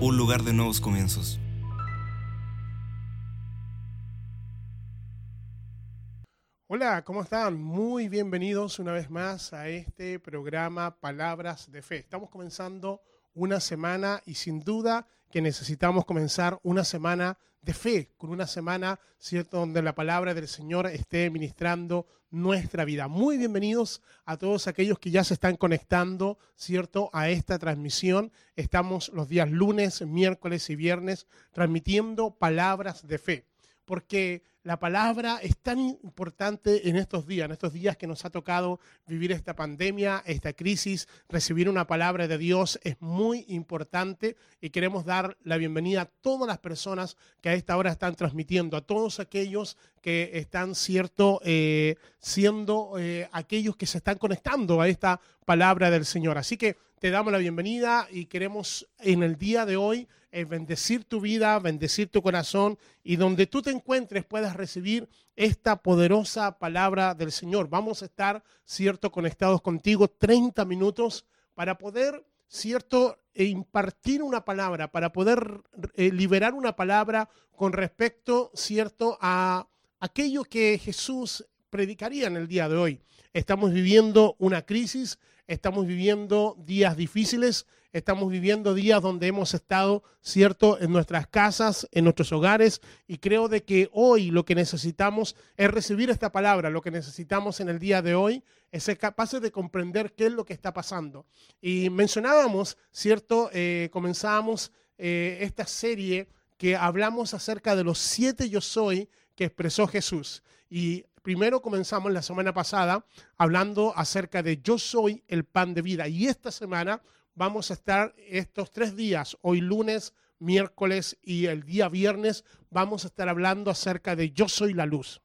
un lugar de nuevos comienzos. Hola, ¿cómo están? Muy bienvenidos una vez más a este programa Palabras de Fe. Estamos comenzando una semana y sin duda que necesitamos comenzar una semana de fe, con una semana, ¿cierto?, donde la palabra del Señor esté ministrando nuestra vida. Muy bienvenidos a todos aquellos que ya se están conectando, ¿cierto?, a esta transmisión. Estamos los días lunes, miércoles y viernes transmitiendo palabras de fe, porque la palabra es tan importante en estos días, en estos días que nos ha tocado vivir esta pandemia, esta crisis, recibir una palabra de Dios es muy importante y queremos dar la bienvenida a todas las personas que a esta hora están transmitiendo, a todos aquellos que están cierto eh, siendo eh, aquellos que se están conectando a esta palabra del Señor. Así que te damos la bienvenida y queremos en el día de hoy eh, bendecir tu vida, bendecir tu corazón y donde tú te encuentres puedas recibir esta poderosa palabra del Señor. Vamos a estar, cierto, conectados contigo 30 minutos para poder, cierto, e impartir una palabra, para poder eh, liberar una palabra con respecto, cierto, a aquello que Jesús predicaría en el día de hoy. Estamos viviendo una crisis, estamos viviendo días difíciles, estamos viviendo días donde hemos estado, cierto, en nuestras casas, en nuestros hogares, y creo de que hoy lo que necesitamos es recibir esta palabra, lo que necesitamos en el día de hoy es ser capaces de comprender qué es lo que está pasando. Y mencionábamos, cierto, eh, comenzábamos eh, esta serie que hablamos acerca de los siete yo soy que expresó Jesús. Y primero comenzamos la semana pasada hablando acerca de yo soy el pan de vida. Y esta semana vamos a estar estos tres días, hoy lunes, miércoles y el día viernes, vamos a estar hablando acerca de yo soy la luz.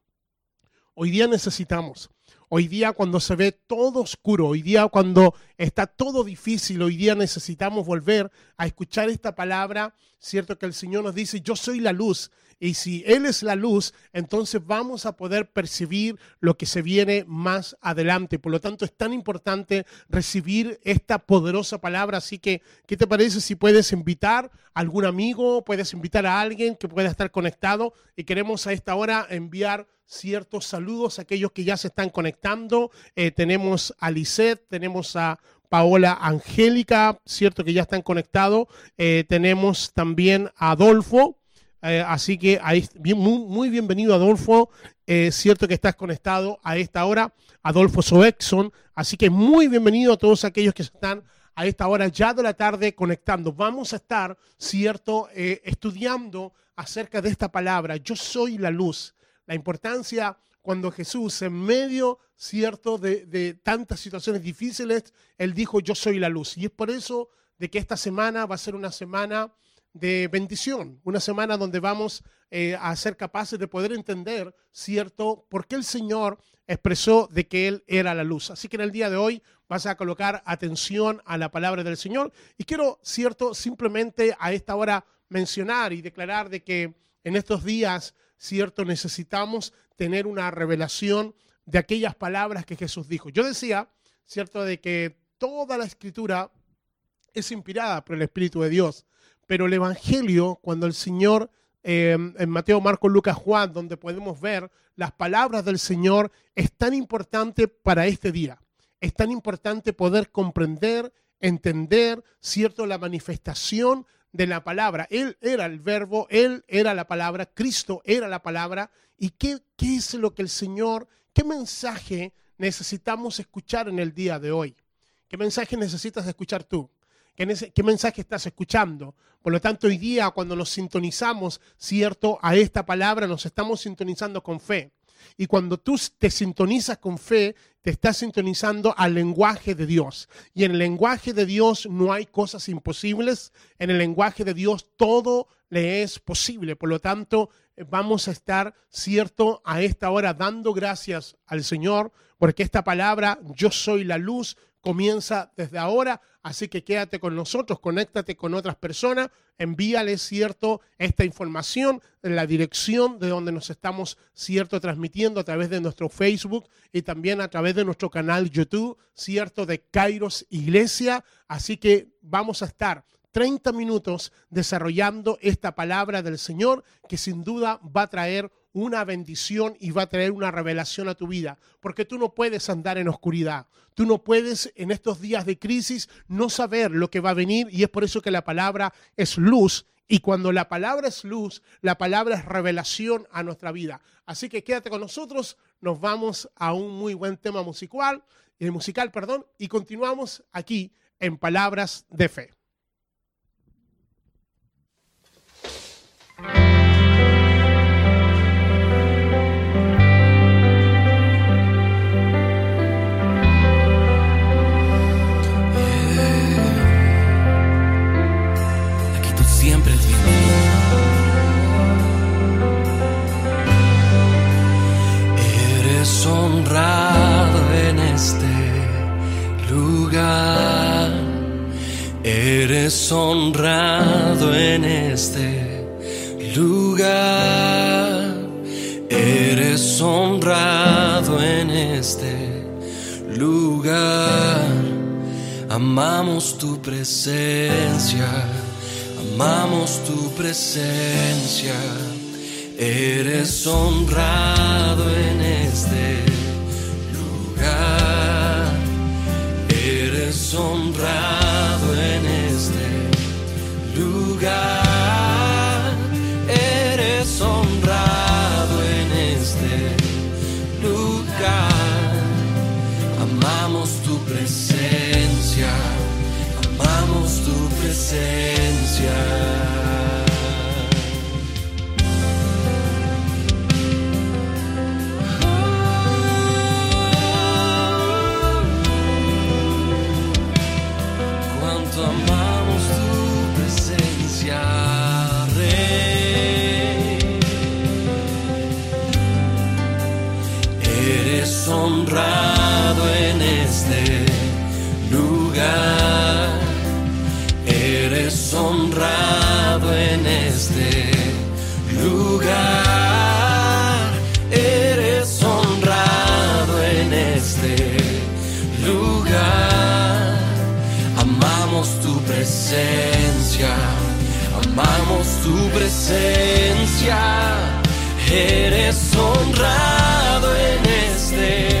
Hoy día necesitamos, hoy día cuando se ve todo oscuro, hoy día cuando está todo difícil, hoy día necesitamos volver a escuchar esta palabra, cierto que el Señor nos dice, yo soy la luz y si Él es la luz, entonces vamos a poder percibir lo que se viene más adelante. Por lo tanto, es tan importante recibir esta poderosa palabra. Así que, ¿qué te parece si puedes invitar a algún amigo, puedes invitar a alguien que pueda estar conectado? Y queremos a esta hora enviar ciertos saludos a aquellos que ya se están conectando. Eh, tenemos a Lisette, tenemos a Paola Angélica, cierto que ya están conectados. Eh, tenemos también a Adolfo. Eh, así que ahí, muy, bienvenido, Adolfo. Eh, cierto que estás conectado a esta hora, Adolfo Soexon. Así que muy bienvenido a todos aquellos que están a esta hora ya de la tarde conectando. Vamos a estar, cierto, eh, estudiando acerca de esta palabra. Yo soy la luz. La importancia cuando Jesús, en medio, cierto, de, de tantas situaciones difíciles, él dijo, yo soy la luz. Y es por eso de que esta semana va a ser una semana de bendición, una semana donde vamos eh, a ser capaces de poder entender, ¿cierto?, por qué el Señor expresó de que Él era la luz. Así que en el día de hoy vas a colocar atención a la palabra del Señor y quiero, ¿cierto?, simplemente a esta hora mencionar y declarar de que en estos días, ¿cierto?, necesitamos tener una revelación de aquellas palabras que Jesús dijo. Yo decía, ¿cierto?, de que toda la escritura es inspirada por el Espíritu de Dios pero el Evangelio, cuando el Señor, eh, en Mateo, Marcos, Lucas, Juan, donde podemos ver las palabras del Señor, es tan importante para este día. Es tan importante poder comprender, entender, ¿cierto?, la manifestación de la palabra. Él era el verbo, Él era la palabra, Cristo era la palabra. ¿Y qué, qué es lo que el Señor, qué mensaje necesitamos escuchar en el día de hoy? ¿Qué mensaje necesitas escuchar tú? ¿Qué, mensaje estás escuchando? Por lo tanto, hoy día cuando nos sintonizamos, ¿cierto? A esta palabra nos estamos sintonizando con fe. Y cuando tú te sintonizas con fe, te estás sintonizando al lenguaje de Dios. Y en el lenguaje de Dios no hay cosas imposibles. En el lenguaje de Dios todo le es posible. Por lo tanto, vamos a estar, cierto, a esta hora dando gracias al Señor, porque esta palabra, yo soy la luz, comienza desde ahora, así que quédate con nosotros, conéctate con otras personas, envíales, cierto, esta información en la dirección de donde nos estamos, cierto, transmitiendo a través de nuestro Facebook y también a través de nuestro canal YouTube, cierto, de Kairos Iglesia, así que vamos a estar 30 minutos desarrollando esta palabra del Señor que sin duda va a traer una bendición y va a traer una revelación a tu vida, porque tú no puedes andar en oscuridad, tú no puedes en estos días de crisis no saber lo que va a venir y es por eso que la palabra es luz y cuando la palabra es luz, la palabra es revelación a nuestra vida. Así que quédate con nosotros, nos vamos a un muy buen tema musical, eh, musical, perdón, y continuamos aquí en Palabras de Fe. Amamos tu presencia, amamos tu presencia. Eres honrado en este lugar. Eres honrado presencia. Presencia. Eres honrado en este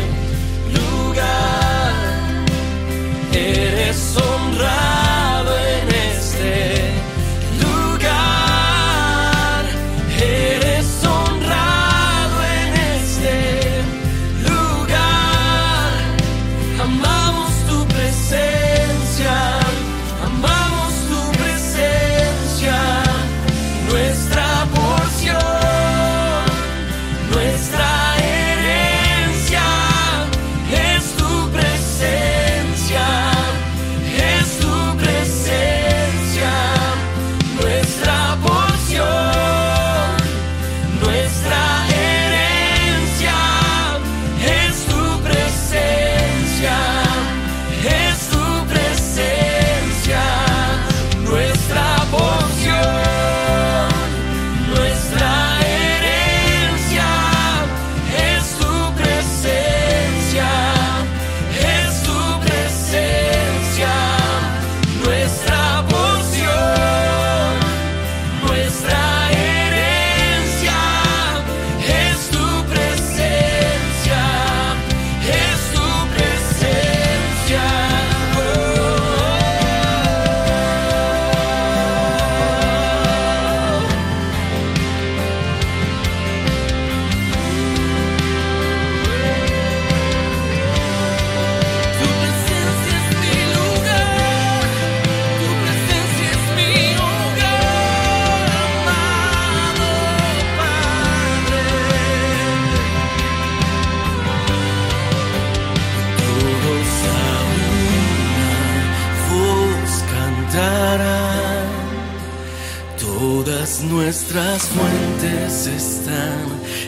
todas nuestras fuentes están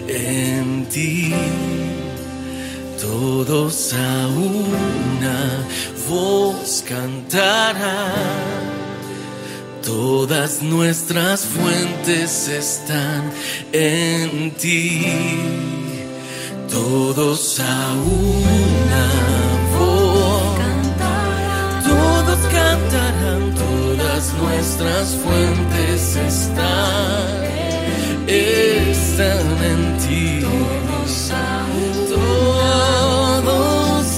en ti. todos a una voz cantarán. Todas nuestras fuentes están en ti. Todos a una cantarán. Todas nuestras fuentes están. Están en ti. Todos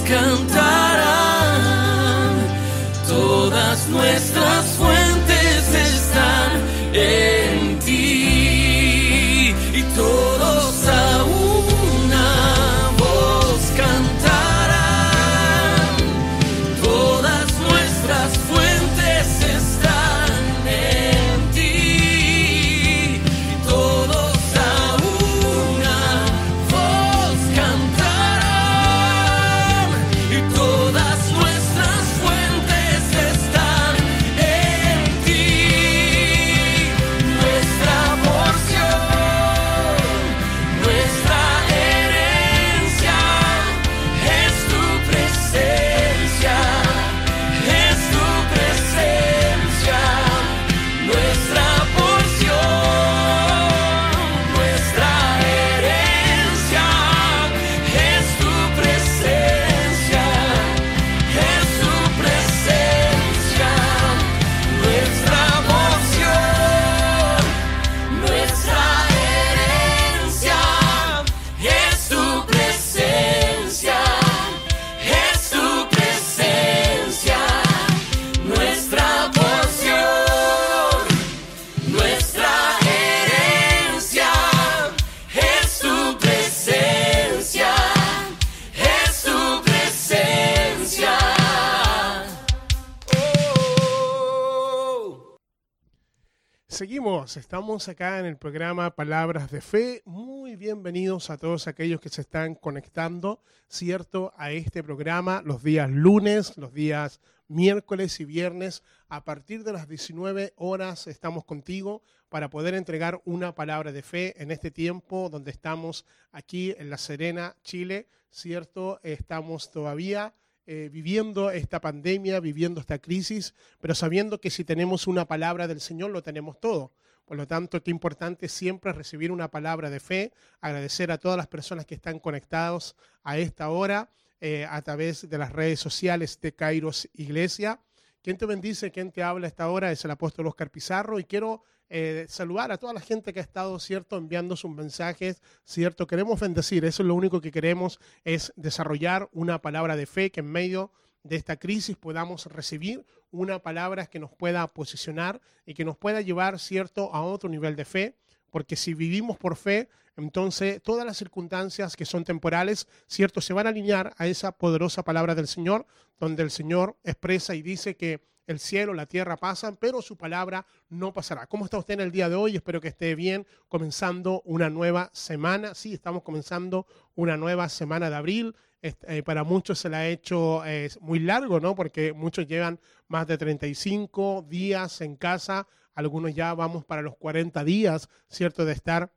cantarán. Todas nuestras Estamos acá en el programa Palabras de Fe. Muy bienvenidos a todos aquellos que se están conectando, ¿cierto? A este programa los días lunes, los días miércoles y viernes. A partir de las 19 horas estamos contigo para poder entregar una palabra de fe en este tiempo donde estamos aquí en La Serena, Chile, ¿cierto? Estamos todavía eh, viviendo esta pandemia, viviendo esta crisis, pero sabiendo que si tenemos una palabra del Señor, lo tenemos todo. Por lo tanto, qué importante siempre recibir una palabra de fe, agradecer a todas las personas que están conectados a esta hora eh, a través de las redes sociales de Kairos Iglesia. Quien te bendice, quien te habla a esta hora es el apóstol Oscar Pizarro y quiero eh, saludar a toda la gente que ha estado, ¿cierto?, enviando sus mensajes, ¿cierto? Queremos bendecir, eso es lo único que queremos, es desarrollar una palabra de fe que en medio esta crisis podamos recibir una palabra que nos pueda posicionar y que nos pueda llevar, ¿cierto?, a otro nivel de fe, porque si vivimos por fe, entonces todas las circunstancias que son temporales, ¿cierto?, se van a alinear a esa poderosa palabra del Señor, donde el Señor expresa y dice que el cielo, la tierra pasan, pero su palabra no pasará. ¿Cómo está usted en el día de hoy? Espero que esté bien, comenzando una nueva semana. Sí, estamos comenzando una nueva semana de abril. Eh, para muchos se la ha hecho eh, muy largo, ¿no? Porque muchos llevan más de 35 días en casa, algunos ya vamos para los 40 días, ¿cierto? De estar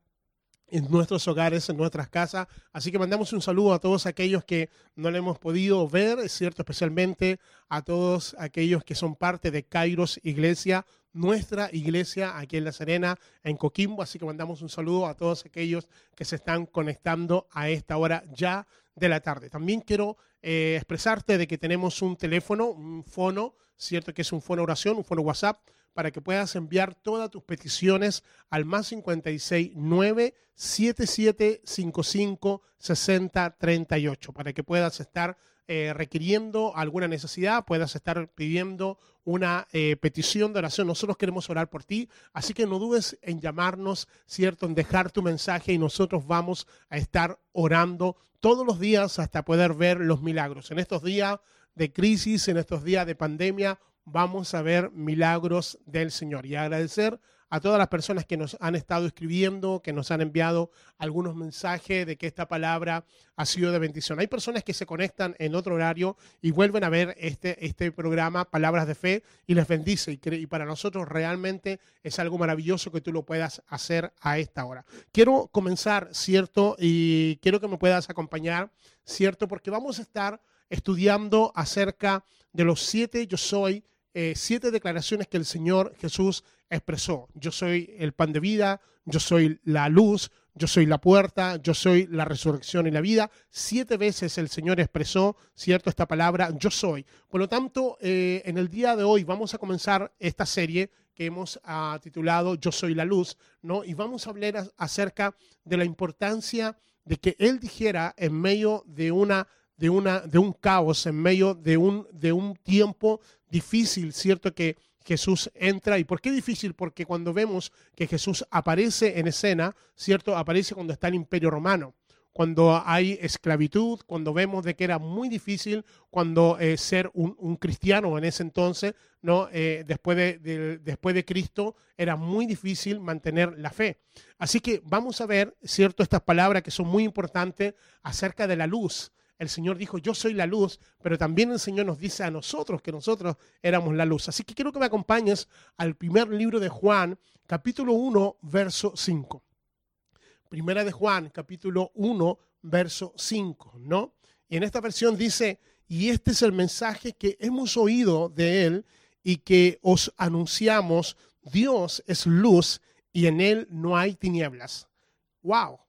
en nuestros hogares, en nuestras casas. Así que mandamos un saludo a todos aquellos que no le hemos podido ver, es cierto, especialmente a todos aquellos que son parte de Kairos Iglesia, nuestra iglesia aquí en La Serena, en Coquimbo. Así que mandamos un saludo a todos aquellos que se están conectando a esta hora ya de la tarde. También quiero eh, expresarte de que tenemos un teléfono, un fono, cierto que es un fono oración, un fono WhatsApp, para que puedas enviar todas tus peticiones al más 56 9 7755 6038 para que puedas estar eh, requiriendo alguna necesidad, puedas estar pidiendo una eh, petición de oración. Nosotros queremos orar por ti, así que no dudes en llamarnos, ¿cierto? En dejar tu mensaje y nosotros vamos a estar orando todos los días hasta poder ver los milagros. En estos días de crisis, en estos días de pandemia, vamos a ver milagros del Señor y agradecer a todas las personas que nos han estado escribiendo, que nos han enviado algunos mensajes de que esta palabra ha sido de bendición. Hay personas que se conectan en otro horario y vuelven a ver este, este programa, Palabras de Fe, y les bendice. Y, y para nosotros realmente es algo maravilloso que tú lo puedas hacer a esta hora. Quiero comenzar, ¿cierto? Y quiero que me puedas acompañar, ¿cierto? Porque vamos a estar estudiando acerca de los siete yo soy, eh, siete declaraciones que el Señor Jesús expresó. Yo soy el pan de vida, yo soy la luz, yo soy la puerta, yo soy la resurrección y la vida. Siete veces el Señor expresó, ¿cierto? Esta palabra, yo soy. Por lo tanto, eh, en el día de hoy vamos a comenzar esta serie que hemos ah, titulado Yo soy la luz, ¿no? Y vamos a hablar acerca de la importancia de que Él dijera en medio de una de, una, de un caos, en medio de un, de un tiempo difícil, ¿cierto? Que Jesús entra. ¿Y por qué difícil? Porque cuando vemos que Jesús aparece en escena, ¿cierto? Aparece cuando está el imperio romano, cuando hay esclavitud, cuando vemos de que era muy difícil cuando eh, ser un, cristiano en ese entonces, ¿no? Eh, después, de, de- después de Cristo, era muy difícil mantener la fe. Así que vamos a ver, ¿cierto? Estas palabras que son muy importantes acerca de la luz. El Señor dijo, yo soy la luz, pero también el Señor nos dice a nosotros que nosotros éramos la luz. Así que quiero que me acompañes al primer libro de Juan, capítulo 1, verso 5. Primera de Juan, capítulo 1, verso 5, ¿no? Y en esta versión dice, y este es el mensaje que hemos oído de él y que os anunciamos, Dios es luz y en él no hay tinieblas. ¡Wow!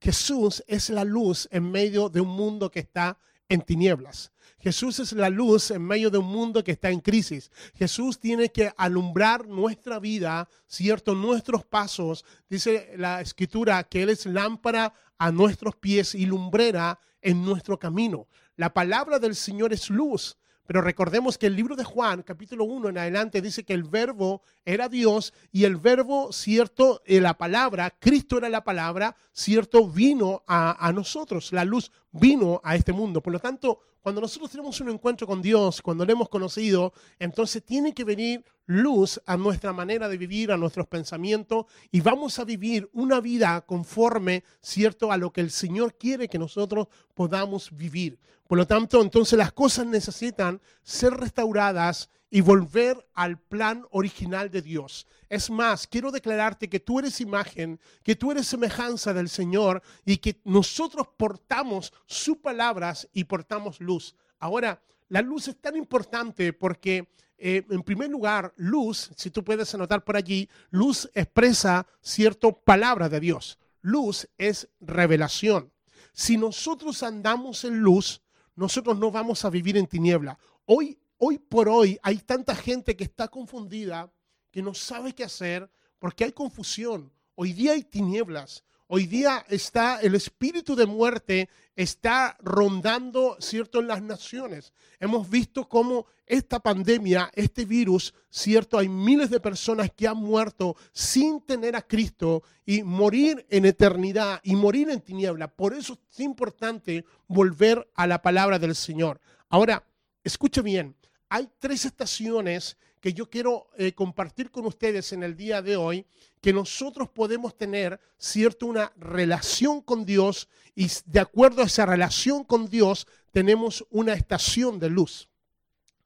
Jesús es la luz en medio de un mundo que está en tinieblas. Jesús es la luz en medio de un mundo que está en crisis. Jesús tiene que alumbrar nuestra vida, ¿cierto? Nuestros pasos. Dice la escritura que Él es lámpara a nuestros pies y lumbrera en nuestro camino. La palabra del Señor es luz. Pero recordemos que el libro de Juan, capítulo 1 en adelante, dice que el verbo era Dios y el verbo, cierto, eh, la palabra, Cristo era la palabra, cierto, vino a, a nosotros. La luz vino a este mundo. Por lo tanto, cuando nosotros tenemos un encuentro con Dios, cuando lo hemos conocido, entonces tiene que venir luz a nuestra manera de vivir, a nuestros pensamientos, y vamos a vivir una vida conforme, cierto, a lo que el Señor quiere que nosotros podamos vivir. Por lo tanto, entonces las cosas necesitan ser restauradas y volver al plan original de Dios. Es más, quiero declararte que tú eres imagen, que tú eres semejanza del Señor y que nosotros portamos sus palabras y portamos luz. Ahora, la luz es tan importante porque, eh, en primer lugar, luz, si tú puedes anotar por allí, luz expresa cierto palabra de Dios. Luz es revelación. Si nosotros andamos en luz, nosotros no vamos a vivir en tiniebla. Hoy, hoy por hoy hay tanta gente que está confundida, que no sabe qué hacer, porque hay confusión. Hoy día hay tinieblas. Hoy día está el espíritu de muerte está rondando, cierto, en las naciones. Hemos visto cómo esta pandemia, este virus, cierto, hay miles de personas que han muerto sin tener a Cristo y morir en eternidad y morir en tiniebla. Por eso es importante volver a la palabra del Señor. Ahora, escuche bien, hay tres estaciones que yo quiero eh, compartir con ustedes en el día de hoy, que nosotros podemos tener, cierto, una relación con Dios y de acuerdo a esa relación con Dios tenemos una estación de luz.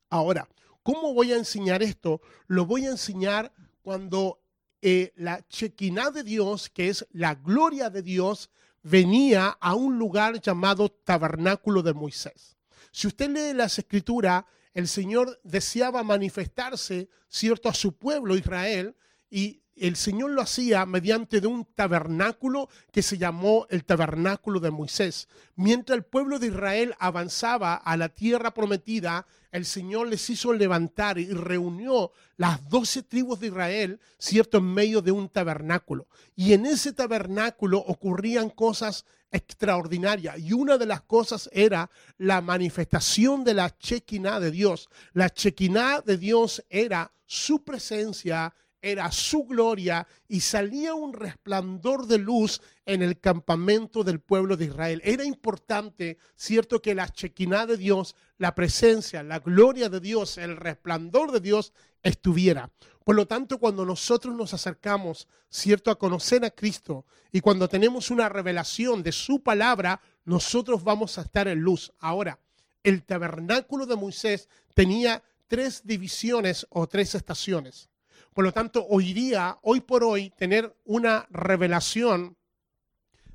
Ahora, ¿cómo voy a enseñar esto? Lo voy a enseñar cuando eh, la chequiná de Dios, que es la gloria de Dios, venía a un lugar llamado tabernáculo de Moisés. Si usted lee las escrituras, el Señor deseaba manifestarse, cierto, a su pueblo Israel y el Señor lo hacía mediante de un tabernáculo que se llamó el tabernáculo de Moisés. Mientras el pueblo de Israel avanzaba a la tierra prometida, el Señor les hizo levantar y reunió las doce tribus de Israel, cierto, en medio de un tabernáculo. Y en ese tabernáculo ocurrían cosas extraordinarias. Y una de las cosas era la manifestación de la chequiná de Dios. La chequiná de Dios era su presencia, era su gloria y salía un resplandor de luz en el campamento del pueblo de Israel. Era importante, cierto, que la chequiná de Dios, la presencia, la gloria de Dios, el resplandor de Dios estuviera. Por lo tanto, cuando nosotros nos acercamos, cierto, a conocer a Cristo y cuando tenemos una revelación de su palabra, nosotros vamos a estar en luz. Ahora, el tabernáculo de Moisés tenía tres divisiones o tres estaciones. Por lo tanto, hoy día, hoy por hoy, tener una revelación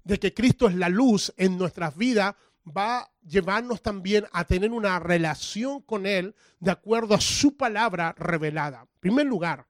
de que Cristo es la luz en nuestras vidas va a llevarnos también a tener una relación con Él de acuerdo a su palabra revelada. En primer lugar,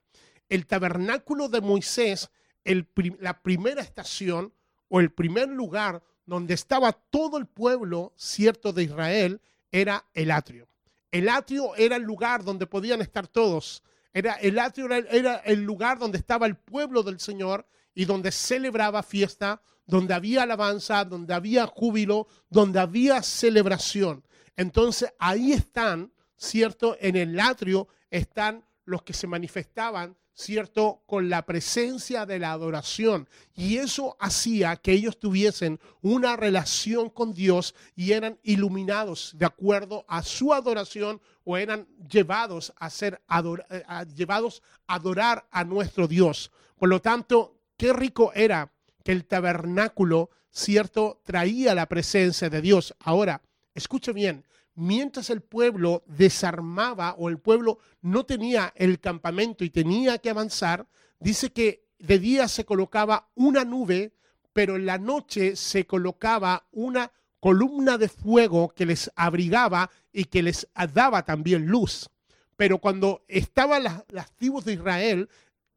el tabernáculo de Moisés, la primera estación o el primer lugar donde estaba todo el pueblo cierto de Israel era el atrio. El atrio era el lugar donde podían estar todos. Era, el atrio era el lugar donde estaba el pueblo del Señor y donde celebraba fiesta, donde había alabanza, donde había júbilo, donde había celebración. Entonces ahí están, ¿cierto? En el atrio están los que se manifestaban, ¿cierto? Con la presencia de la adoración. Y eso hacía que ellos tuviesen una relación con Dios y eran iluminados de acuerdo a su adoración o eran llevados a ser eh, llevados a adorar a nuestro Dios. Por lo tanto, qué rico era que el tabernáculo, cierto, traía la presencia de Dios. Ahora, escuche bien, mientras el pueblo desarmaba o el pueblo no tenía el campamento y tenía que avanzar, dice que de día se colocaba una nube, pero en la noche se colocaba una columna de fuego que les abrigaba y que les daba también luz. Pero cuando estaban las, las tribus de Israel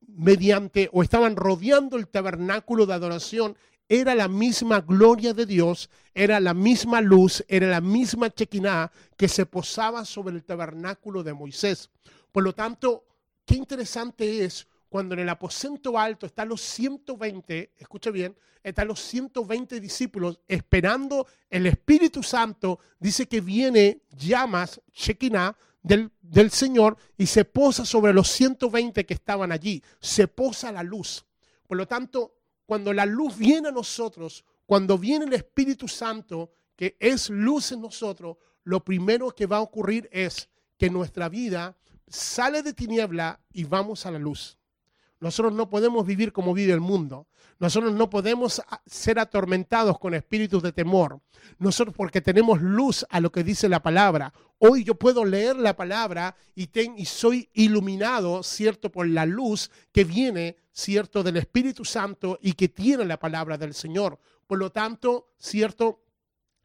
mediante o estaban rodeando el tabernáculo de adoración, era la misma gloria de Dios, era la misma luz, era la misma chequiná que se posaba sobre el tabernáculo de Moisés. Por lo tanto, qué interesante es cuando en el aposento alto están los 120, escuche bien, están los 120 discípulos esperando el Espíritu Santo, dice que viene llamas, chequiná, del, Señor y se posa sobre los 120 que estaban allí. Se posa la luz. Por lo tanto, cuando la luz viene a nosotros, cuando viene el Espíritu Santo, que es luz en nosotros, lo primero que va a ocurrir es que nuestra vida sale de tiniebla y vamos a la luz. Nosotros no podemos vivir como vive el mundo. Nosotros no podemos ser atormentados con espíritus de temor. Nosotros porque tenemos luz a lo que dice la palabra. Hoy yo puedo leer la palabra y, y soy iluminado, ¿cierto? Por la luz que viene, ¿cierto? Del Espíritu Santo y que tiene la palabra del Señor. Por lo tanto, ¿cierto?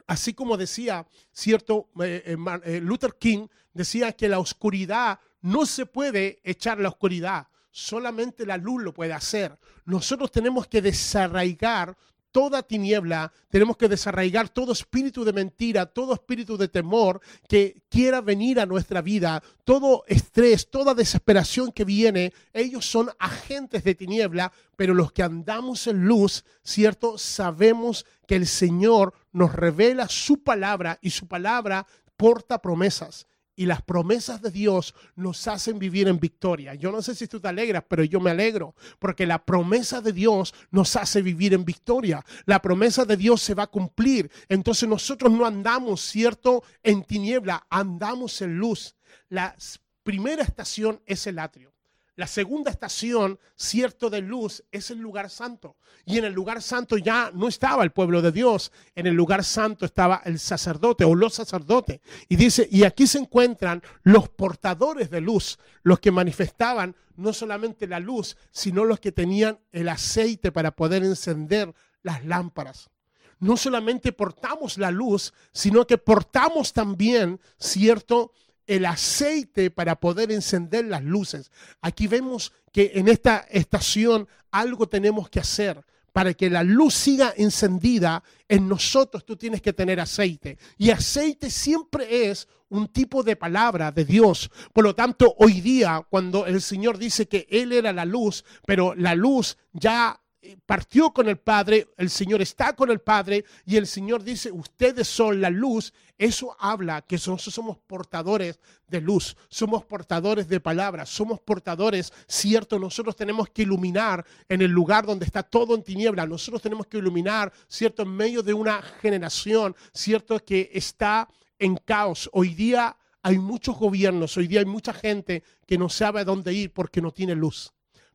Así como decía, ¿cierto? Eh, eh, eh, Luther King decía que la oscuridad no se puede echar la oscuridad solamente la luz lo puede hacer. Nosotros tenemos que desarraigar toda tiniebla, tenemos que desarraigar todo espíritu de mentira, todo espíritu de temor que quiera venir a nuestra vida, todo estrés, toda desesperación que viene, ellos son agentes de tiniebla, pero los que andamos en luz, ¿cierto? Sabemos que el Señor nos revela su palabra y su palabra porta promesas y las promesas de Dios nos hacen vivir en victoria. Yo no sé si tú te alegras, pero yo me alegro porque la promesa de Dios nos hace vivir en victoria. La promesa de Dios se va a cumplir. Entonces nosotros no andamos, ¿cierto?, en tiniebla, andamos en luz. La primera estación es el atrio. La segunda estación, cierto de luz, es el lugar santo. Y en el lugar santo ya no estaba el pueblo de Dios, en el lugar santo estaba el sacerdote o los sacerdotes. Y dice, y aquí se encuentran los portadores de luz, los que manifestaban no solamente la luz, sino los que tenían el aceite para poder encender las lámparas. No solamente portamos la luz, sino que portamos también, cierto, el aceite para poder encender las luces. Aquí vemos que en esta estación algo tenemos que hacer. Para que la luz siga encendida, en nosotros tú tienes que tener aceite. Y aceite siempre es un tipo de palabra de Dios. Por lo tanto, hoy día, cuando el Señor dice que Él era la luz, pero la luz ya partió con el Padre, el Señor está con el Padre y el Señor dice, ustedes son la luz, eso habla que nosotros somos portadores de luz, somos portadores de palabras, somos portadores, cierto, nosotros tenemos que iluminar en el lugar donde está todo en tiniebla, nosotros tenemos que iluminar, cierto, en medio de una generación, cierto, que está en caos. Hoy día hay muchos gobiernos, hoy día hay mucha gente que no sabe a dónde ir porque no tiene luz.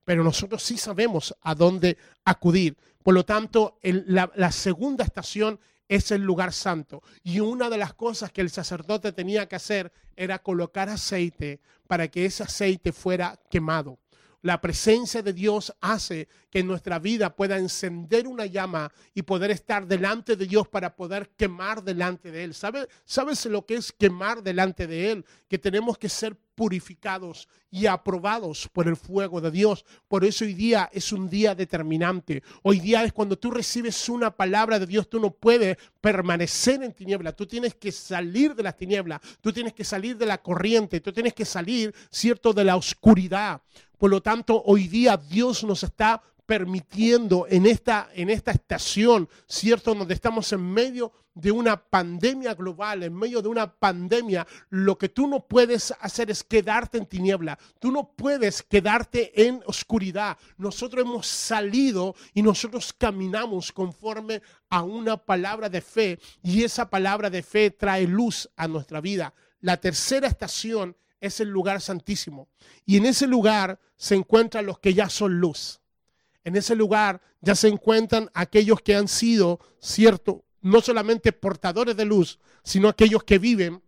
Pero nosotros sí sabemos a dónde acudir. Por lo tanto, la, segunda estación es el lugar santo. Y una de las cosas que el sacerdote tenía que hacer era colocar aceite para que ese aceite fuera quemado. La presencia de Dios hace que nuestra vida pueda encender una llama y poder estar delante de Dios para poder quemar delante de Él. ¿Sabe, ¿Sabes lo que es quemar delante de Él? Que tenemos que ser purificados y aprobados por el fuego de Dios. Por eso hoy día es un día determinante. Hoy día es cuando tú recibes una palabra de Dios, tú no puedes permanecer en tiniebla. Tú tienes que salir de las tinieblas, tú tienes que salir de la corriente, tú tienes que salir, cierto, de la oscuridad. Por lo tanto, hoy día Dios nos está permitiendo en esta, en esta estación, ¿cierto? Donde estamos en medio de una pandemia global, en medio de una pandemia, lo que tú no puedes hacer es quedarte en tiniebla. Tú no puedes quedarte en oscuridad. Nosotros hemos salido y nosotros caminamos conforme a una palabra de fe y esa palabra de fe trae luz a nuestra vida. La tercera estación es el lugar santísimo y en ese lugar se encuentran los que ya son luz. En ese lugar ya se encuentran aquellos que han sido, cierto, no solamente portadores de luz, sino aquellos que viven,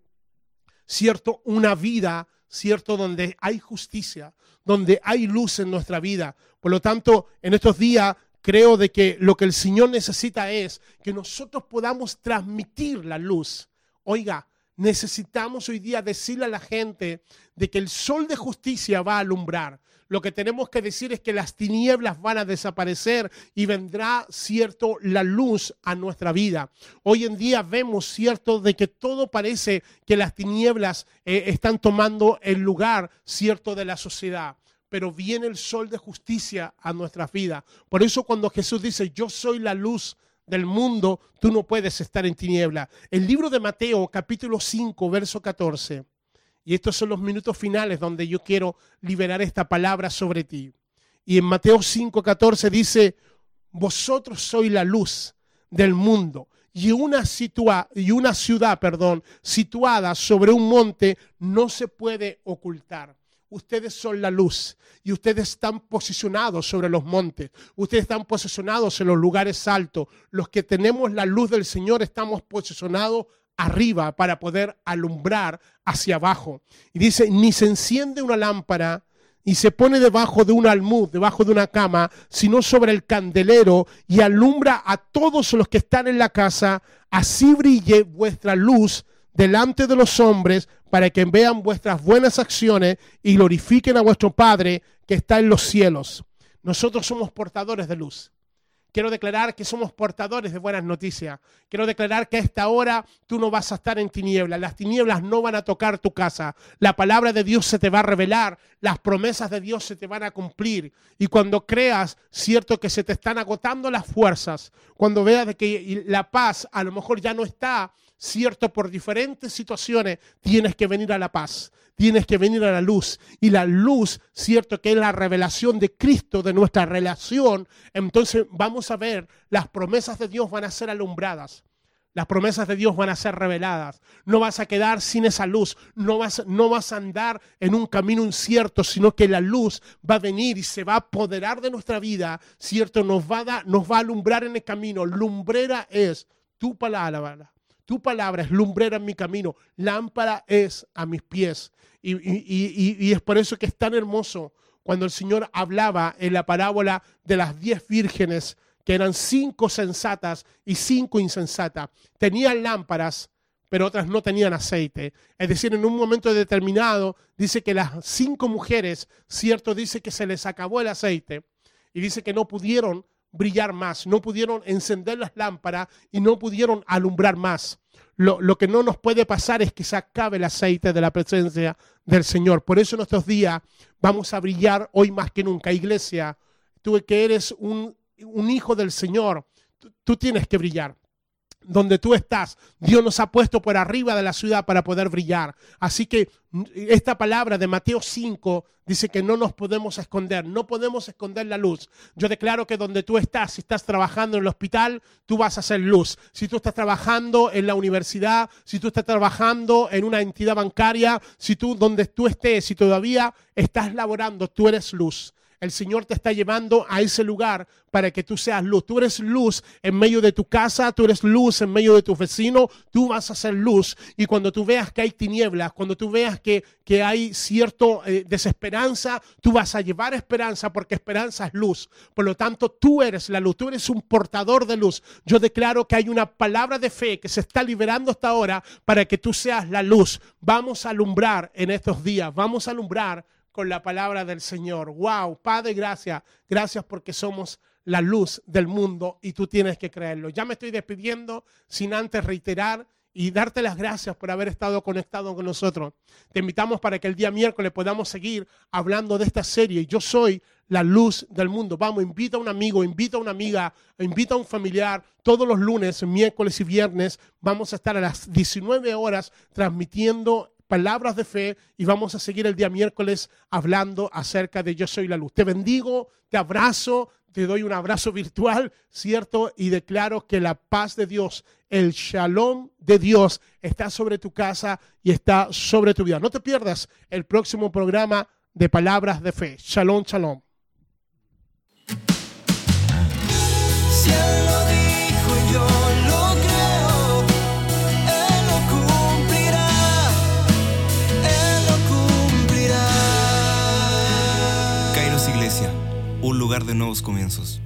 cierto, una vida, cierto, donde hay justicia, donde hay luz en nuestra vida. Por lo tanto, en estos días creo de que lo que el Señor necesita es que nosotros podamos transmitir la luz. Oiga, necesitamos hoy día decirle a la gente de que el sol de justicia va a alumbrar. Lo que tenemos que decir es que las tinieblas van a desaparecer y vendrá, cierto, la luz a nuestra vida. Hoy en día vemos, cierto, de que todo parece que las tinieblas eh, están tomando el lugar, cierto, de la sociedad pero viene el sol de justicia a nuestras vidas. Por eso cuando Jesús dice, yo soy la luz del mundo, tú no puedes estar en tiniebla. El libro de Mateo, capítulo 5, verso 14. Y estos son los minutos finales donde yo quiero liberar esta palabra sobre ti. Y en Mateo 5, 14 dice, vosotros sois la luz del mundo. Y una, situa ciudad, perdón, situada sobre un monte no se puede ocultar. Ustedes son la luz y ustedes están posicionados sobre los montes. Ustedes están posicionados en los lugares altos. Los que tenemos la luz del Señor estamos posicionados arriba para poder alumbrar hacia abajo. Y dice, ni se enciende una lámpara y se pone debajo de un almud, debajo de una cama, sino sobre el candelero y alumbra a todos los que están en la casa. Así brille vuestra luz delante de los hombres para que vean vuestras buenas acciones y glorifiquen a vuestro Padre que está en los cielos. Nosotros somos portadores de luz. Quiero declarar que somos portadores de buenas noticias. Quiero declarar que a esta hora tú no vas a estar en tinieblas. Las tinieblas no van a tocar tu casa. La palabra de Dios se te va a revelar. Las promesas de Dios se te van a cumplir. Y cuando creas, cierto, que se te están agotando las fuerzas, cuando veas de que la paz a lo mejor ya no está, cierto, por diferentes situaciones, tienes que venir a la paz, tienes que venir a la luz. Y la luz, cierto, que es la revelación de Cristo, de nuestra relación, entonces vamos a ver, las promesas de Dios van a ser alumbradas. Las promesas de Dios van a ser reveladas. No vas a quedar sin esa luz. No vas, no vas a andar en un camino incierto, sino que la luz va a venir y se va a apoderar de nuestra vida. Cierto, nos va a, nos va a alumbrar en el camino. Lumbrera es tu palabra. Tu palabra es lumbrera en mi camino, lámpara es a mis pies. Y, y, es por eso que es tan hermoso cuando el Señor hablaba en la parábola de las diez vírgenes, que eran cinco sensatas y cinco insensatas. Tenían lámparas, pero otras no tenían aceite. Es decir, en un momento determinado dice que las cinco mujeres, cierto, dice que se les acabó el aceite y dice que no pudieron brillar más, no pudieron encender las lámparas y no pudieron alumbrar más. Lo, lo, que no nos puede pasar es que se acabe el aceite de la presencia del Señor. Por eso en estos días vamos a brillar hoy más que nunca. Iglesia, tú que eres un, un hijo del Señor, tú, tú tienes que brillar. Donde tú estás. Dios nos ha puesto por arriba de la ciudad para poder brillar. Así que mm, esta palabra de Mateo 5 dice que no nos podemos esconder, no podemos esconder la luz. Yo declaro que donde tú estás, si estás trabajando en el hospital, tú vas a ser luz. Si tú estás trabajando en la universidad, si tú estás trabajando en una entidad bancaria, si tú donde tú estés, si todavía estás laborando, tú eres luz. El Señor te está llevando a ese lugar para que tú seas luz. Tú eres luz en medio de tu casa, tú eres luz en medio de tu vecino, tú vas a ser luz. Y cuando tú veas que hay tinieblas, cuando tú veas que, que hay cierto eh, desesperanza, tú vas a llevar esperanza porque esperanza es luz. Por lo tanto, tú eres la luz, tú eres un portador de luz. Yo declaro que hay una palabra de fe que se está liberando hasta ahora para que tú seas la luz. Vamos a alumbrar en estos días, vamos a alumbrar con la palabra del Señor. Wow, Padre, gracias. Gracias porque somos la luz del mundo y tú tienes que creerlo. Ya me estoy despidiendo sin antes reiterar y darte las gracias por haber estado conectado con nosotros. Te invitamos para que el día miércoles podamos seguir hablando de esta serie. Yo soy la luz del mundo. Vamos, invita a un amigo, invita a una amiga, invita a un familiar. Todos los lunes, miércoles y viernes vamos a estar a las 19 horas transmitiendo palabras de fe y vamos a seguir el día miércoles hablando acerca de Yo soy la luz. Te bendigo, te abrazo, te doy un abrazo virtual, ¿cierto? Y declaro que la paz de Dios, el shalom de Dios está sobre tu casa y está sobre tu vida. No te pierdas el próximo programa de palabras de fe. Shalom, shalom. Un lugar de nuevos comienzos.